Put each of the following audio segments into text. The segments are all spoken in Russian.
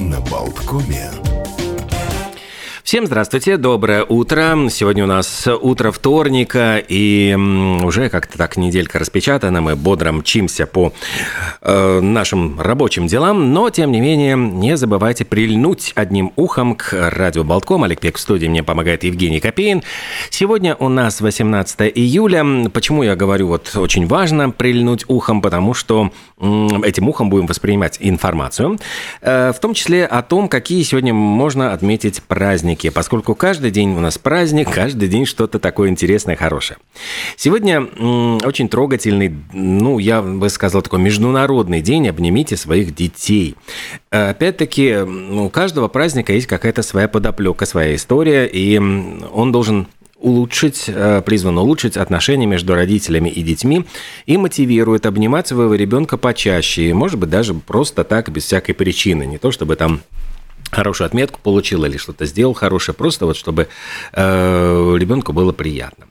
на Болткоме. Всем здравствуйте, доброе утро. Сегодня у нас утро вторника, и уже как-то так неделька распечатана. Мы бодро мчимся по э, нашим рабочим делам, но, тем не менее, не забывайте прильнуть одним ухом к радио Болтком. Олег Пек в студии мне помогает Евгений Копеин. Сегодня у нас 18 июля. Почему я говорю, вот очень важно прильнуть ухом, потому что этим ухом будем воспринимать информацию, э, в том числе о том, какие сегодня можно отметить праздники праздники, поскольку каждый день у нас праздник, каждый день что-то такое интересное, хорошее. Сегодня очень трогательный, ну, я бы сказал, такой международный день «Обнимите своих детей». Опять-таки, у каждого праздника есть какая-то своя подоплека, своя история, и он должен улучшить, э, призван улучшить отношения между родителями и детьми и мотивирует обнимать своего ребенка почаще, и, может быть, даже просто так, без всякой причины, не то чтобы там хорошую отметку получил или что-то сделал хорошее, просто вот чтобы э, ребенку было приятно.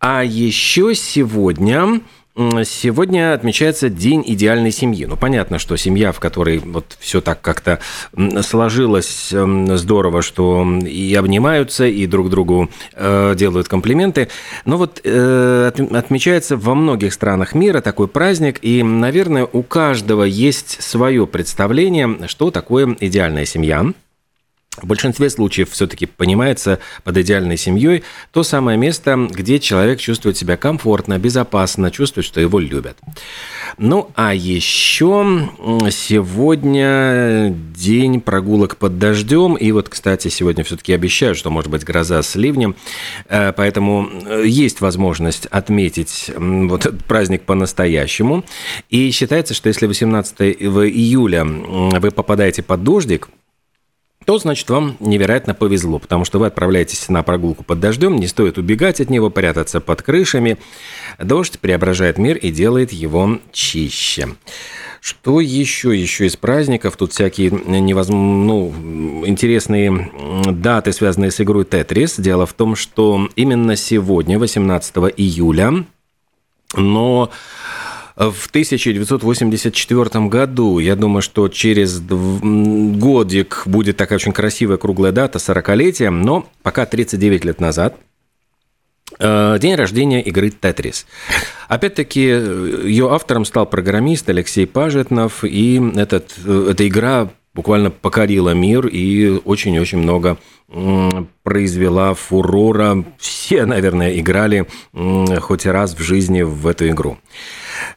А еще сегодня Сегодня отмечается День идеальной семьи. Ну, понятно, что семья, в которой вот все так как-то сложилось здорово, что и обнимаются, и друг другу э, делают комплименты. Но вот э, отмечается во многих странах мира такой праздник, и, наверное, у каждого есть свое представление, что такое идеальная семья. В большинстве случаев все-таки понимается под идеальной семьей то самое место, где человек чувствует себя комфортно, безопасно, чувствует, что его любят. Ну, а еще сегодня день прогулок под дождем. И вот, кстати, сегодня все-таки обещаю, что может быть гроза с ливнем. Э, поэтому э, есть возможность отметить вот этот праздник по-настоящему. И считается, что если 18 июля вы попадаете под дождик, то, значит, вам невероятно повезло, потому что вы отправляетесь на прогулку под дождем, не стоит убегать от него, прятаться под крышами. Дождь преображает мир и делает его чище. Что еще, еще из праздников? Тут всякие невозможно, ну, интересные даты, связанные с игрой Тетрис. Дело в том, что именно сегодня, 18 июля, но в 1984 году. Я думаю, что через годик будет такая очень красивая круглая дата, 40-летие, но пока 39 лет назад э, День рождения игры «Тетрис». Опять-таки, ее автором стал программист Алексей Пажетнов, и этот, э, эта игра буквально покорила мир и очень-очень много произвела фурора. Все, наверное, играли хоть раз в жизни в эту игру.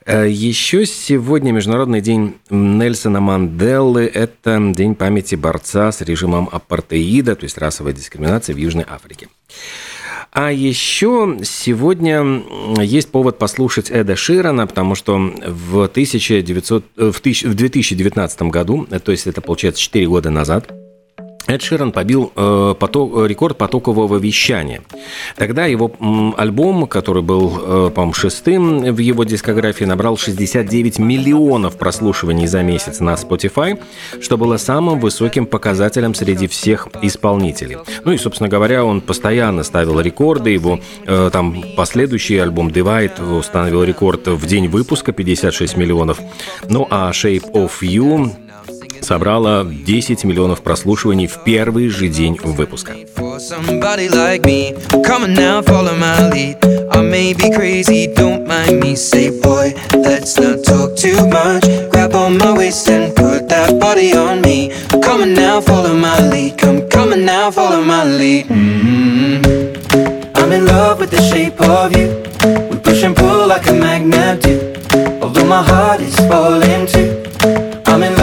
Э, Еще сегодня Международный день Нельсона Манделлы. Это день памяти борца с режимом апартеида, то есть расовой дискриминации в Южной Африке. А еще сегодня есть повод послушать Эда Ширана, потому что в, 1900, в, 2019 году, э, то есть это получается 4 года назад, Эд Ширан побил э, поток, рекорд потокового вещания. Тогда его м, альбом, который был, э, по-моему, шестым в его дискографии, набрал 69 миллионов прослушиваний за месяц на Spotify, что было самым высоким показателем среди всех исполнителей. Ну и, собственно говоря, он постоянно ставил рекорды. Его э, там последующий альбом Divide установил рекорд в день выпуска 56 миллионов. Ну а Shape of You собрала 10 миллионов прослушиваний в первый же день выпуска. Mm-hmm. I'm in love with the shape of you. We push and pull like a magnet do. Although my heart is falling too.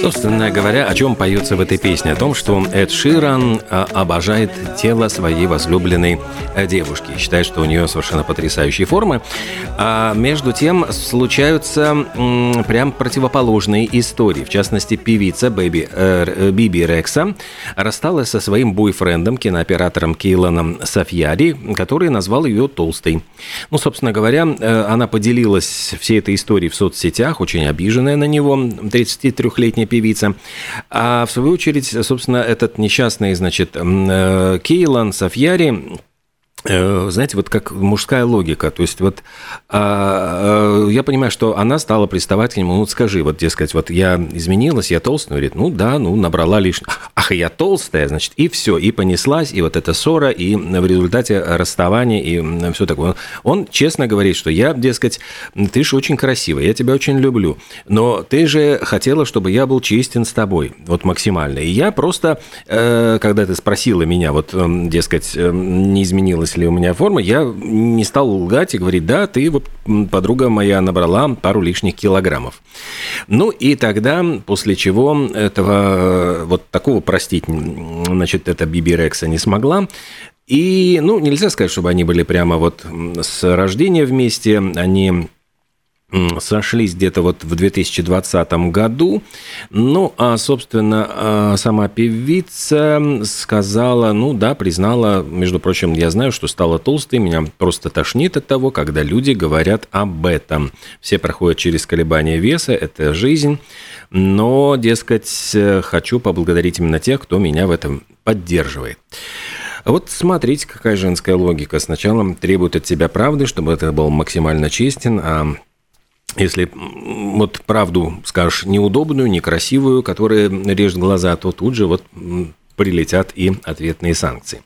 Собственно говоря, о чем поется в этой песне? О том, что Эд Ширан а, обожает тело своей возлюбленной э, девушки. Считает, что у нее совершенно потрясающие формы. А между тем случаются прям противоположные истории. В частности, певица Бэби, э, Биби Рекса рассталась со своим бойфрендом, кинооператором Кейланом Софьяри, который назвал ее толстой. Ну, собственно говоря, э, она поделилась всей этой историей в соцсетях, очень обиженная на него, 33-летняя певица. А в свою очередь, собственно, этот несчастный, значит, э, Кейлан Софьяри знаете, вот как мужская логика. То есть вот а, а, я понимаю, что она стала приставать к нему, ну скажи, вот, дескать, вот я изменилась, я толстая. Говорит, ну да, ну набрала лишнего. Ах, я толстая, значит, и все, и понеслась, и вот эта ссора, и в результате расставания, и все такое. Он честно говорит, что я, дескать, ты же очень красивая, я тебя очень люблю, но ты же хотела, чтобы я был честен с тобой, вот максимально. И я просто, э, когда ты спросила меня, вот, дескать, не изменилась изменилась ли у меня форма, я не стал лгать и говорить, да, ты, вот, подруга моя, набрала пару лишних килограммов. Ну и тогда, после чего этого, вот такого простить, значит, эта Биби Рекса не смогла, и, ну, нельзя сказать, чтобы они были прямо вот с рождения вместе, они сошлись где-то вот в 2020 году. Ну, а, собственно, а, сама певица сказала, ну да, признала, между прочим, я знаю, что стала толстой, меня просто тошнит от того, когда люди говорят об этом. Все проходят через колебания веса, это жизнь, но, дескать, хочу поблагодарить именно тех, кто меня в этом поддерживает. Вот смотрите, какая женская логика. Сначала требует от тебя правды, чтобы это был максимально честен, а если вот правду скажешь неудобную, некрасивую, которая режет глаза, то тут же вот прилетят и ответные санкции.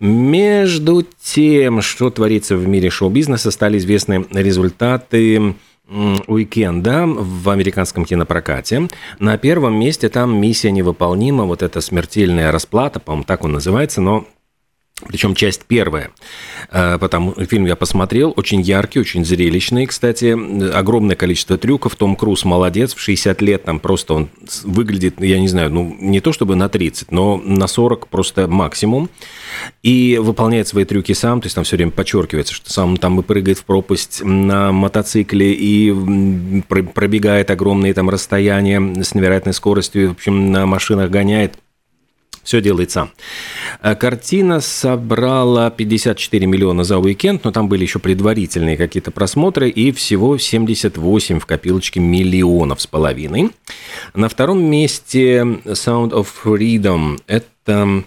Между тем, что творится в мире шоу-бизнеса, стали известны результаты уикенда в американском кинопрокате. На первом месте там «Миссия невыполнима», вот эта смертельная расплата, по-моему, так он называется, но причем часть первая. Э, потому фильм я посмотрел, очень яркий, очень зрелищный. Кстати, огромное количество трюков. Том Круз молодец, в 60 лет там просто он выглядит, я не знаю, ну не то чтобы на 30, но на 40 просто максимум. И выполняет свои трюки сам, то есть там все время подчеркивается, что сам там и прыгает в пропасть на мотоцикле и пробегает огромные там расстояния с невероятной скоростью, в общем, на машинах гоняет все делает сам. Э, картина собрала 54 миллиона за уикенд, но там были еще предварительные какие-то просмотры, и всего 78 в копилочке миллионов с половиной. На втором месте Sound of Freedom. Это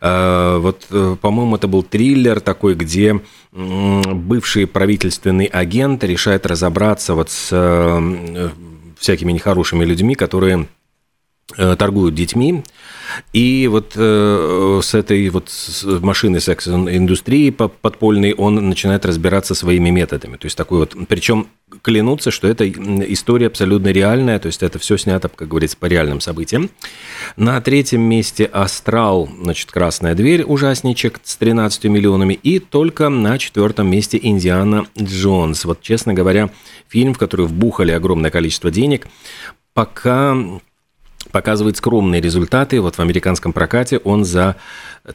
э, вот, э, по-моему, это был триллер такой, где бывший правительственный агент решает разобраться вот с всякими нехорошими людьми, которые торгуют детьми. И вот э, с этой вот машиной секс-индустрии подпольной он начинает разбираться своими методами. То есть такой вот, причем клянутся, что это история абсолютно реальная, то есть это все снято, как говорится, по реальным событиям. На третьем месте «Астрал», значит, «Красная дверь», ужасничек с 13 миллионами, и только на четвертом месте «Индиана Джонс». Вот, честно говоря, фильм, в который вбухали огромное количество денег, пока показывает скромные результаты. Вот в американском прокате он за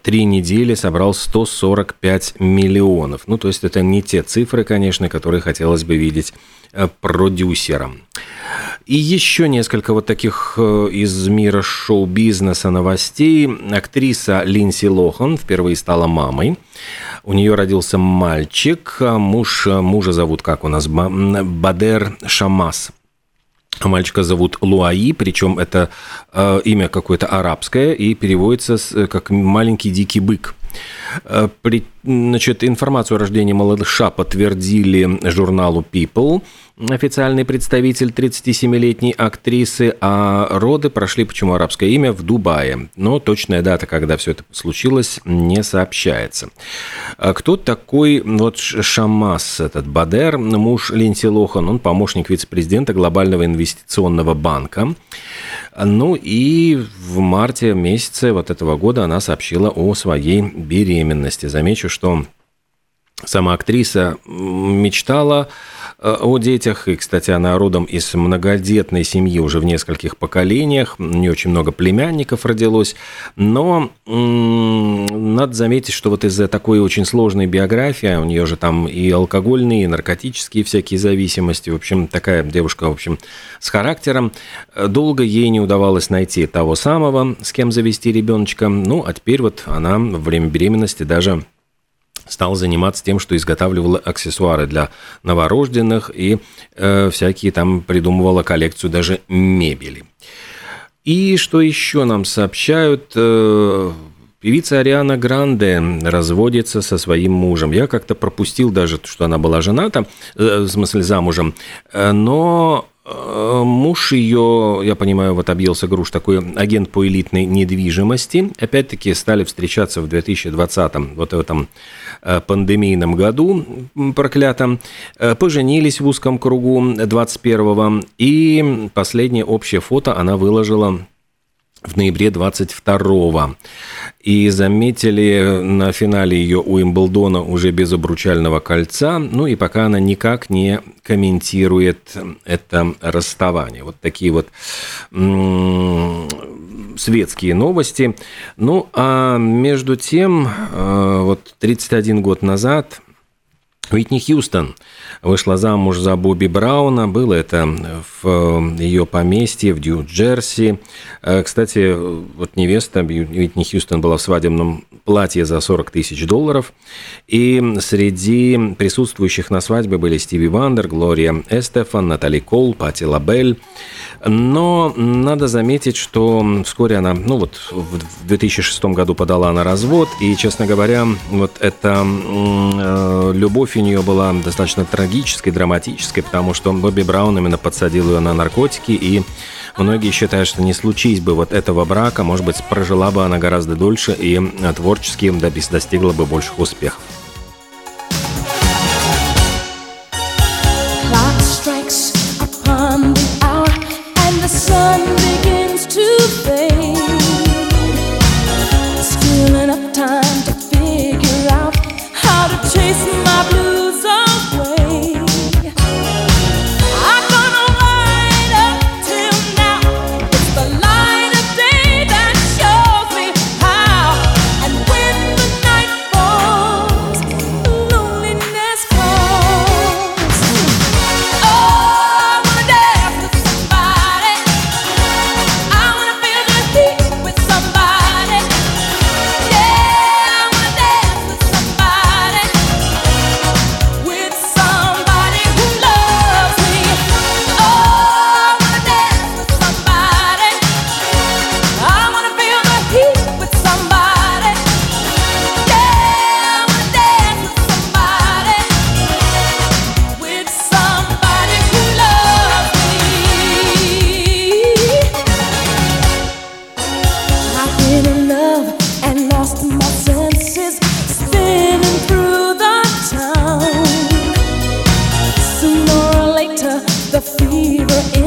три недели собрал 145 миллионов. Ну, то есть это не те цифры, конечно, которые хотелось бы видеть э, продюсерам. И еще несколько вот таких э, из мира шоу-бизнеса новостей. Актриса Линси Лохан впервые стала мамой. У нее родился мальчик. Муж, мужа зовут, как у нас, Бадер Шамас. Мальчика зовут Луаи, причем это э, имя какое-то арабское и переводится с, как маленький дикий бык. Э, при, значит, информацию о рождении малыша подтвердили журналу People – официальный представитель 37-летней актрисы, а роды прошли, почему арабское имя, в Дубае. Но точная дата, когда все это случилось, не сообщается. А кто такой вот Шамас, этот Бадер, муж Линси Лохан, он помощник вице-президента Глобального инвестиционного банка. Ну и в марте месяце вот этого года она сообщила о своей беременности. Замечу, что сама актриса мечтала Э, о детях. И, кстати, она родом из многодетной семьи уже в нескольких поколениях. Не очень много племянников родилось. Но надо заметить, что вот из-за такой очень сложной биографии, у нее же там и алкогольные, и наркотические всякие зависимости. В общем, такая девушка, в общем, с характером. Долго ей не удавалось найти того самого, с кем завести ребеночка. Ну, а теперь вот она во время беременности даже стал заниматься тем, что изготавливала аксессуары для новорожденных и э, всякие там придумывала коллекцию даже мебели. И что еще нам сообщают? Э, Певица Ариана Гранде разводится со своим мужем. Я как-то пропустил даже, что она была жената, э, в смысле замужем, э, но муж ее, я понимаю, вот объелся груш, такой агент по элитной недвижимости. Опять-таки стали встречаться в 2020 вот в этом э, пандемийном году проклятом. Э, поженились в узком кругу 21-го. И последнее общее фото она выложила в ноябре 22-го. И заметили на финале ее у Имблдона уже без обручального кольца. Ну и пока она никак не комментирует это расставание. Вот такие вот светские новости. Ну а между тем, э, вот 31 год назад Уитни Хьюстон вышла замуж за Бобби Брауна. Было это в ее поместье в Нью-Джерси. Э, кстати, вот невеста Уитни Хьюстон была в свадебном платье за 40 тысяч долларов. И среди присутствующих на свадьбе были Стиви Уандер, Глория Эстефан, Натали Коул, Патти Лабелль. Но надо заметить, что вскоре она, ну вот в 2006 году подала на развод. И, честно говоря, вот эта э, любовь у нее была достаточно трагической, драматической, потому что Бобби Браун именно подсадил ее на наркотики, и многие считают, что не случись бы вот этого брака, может быть, прожила бы она гораздо дольше и творчески достигла бы больших успехов. The fever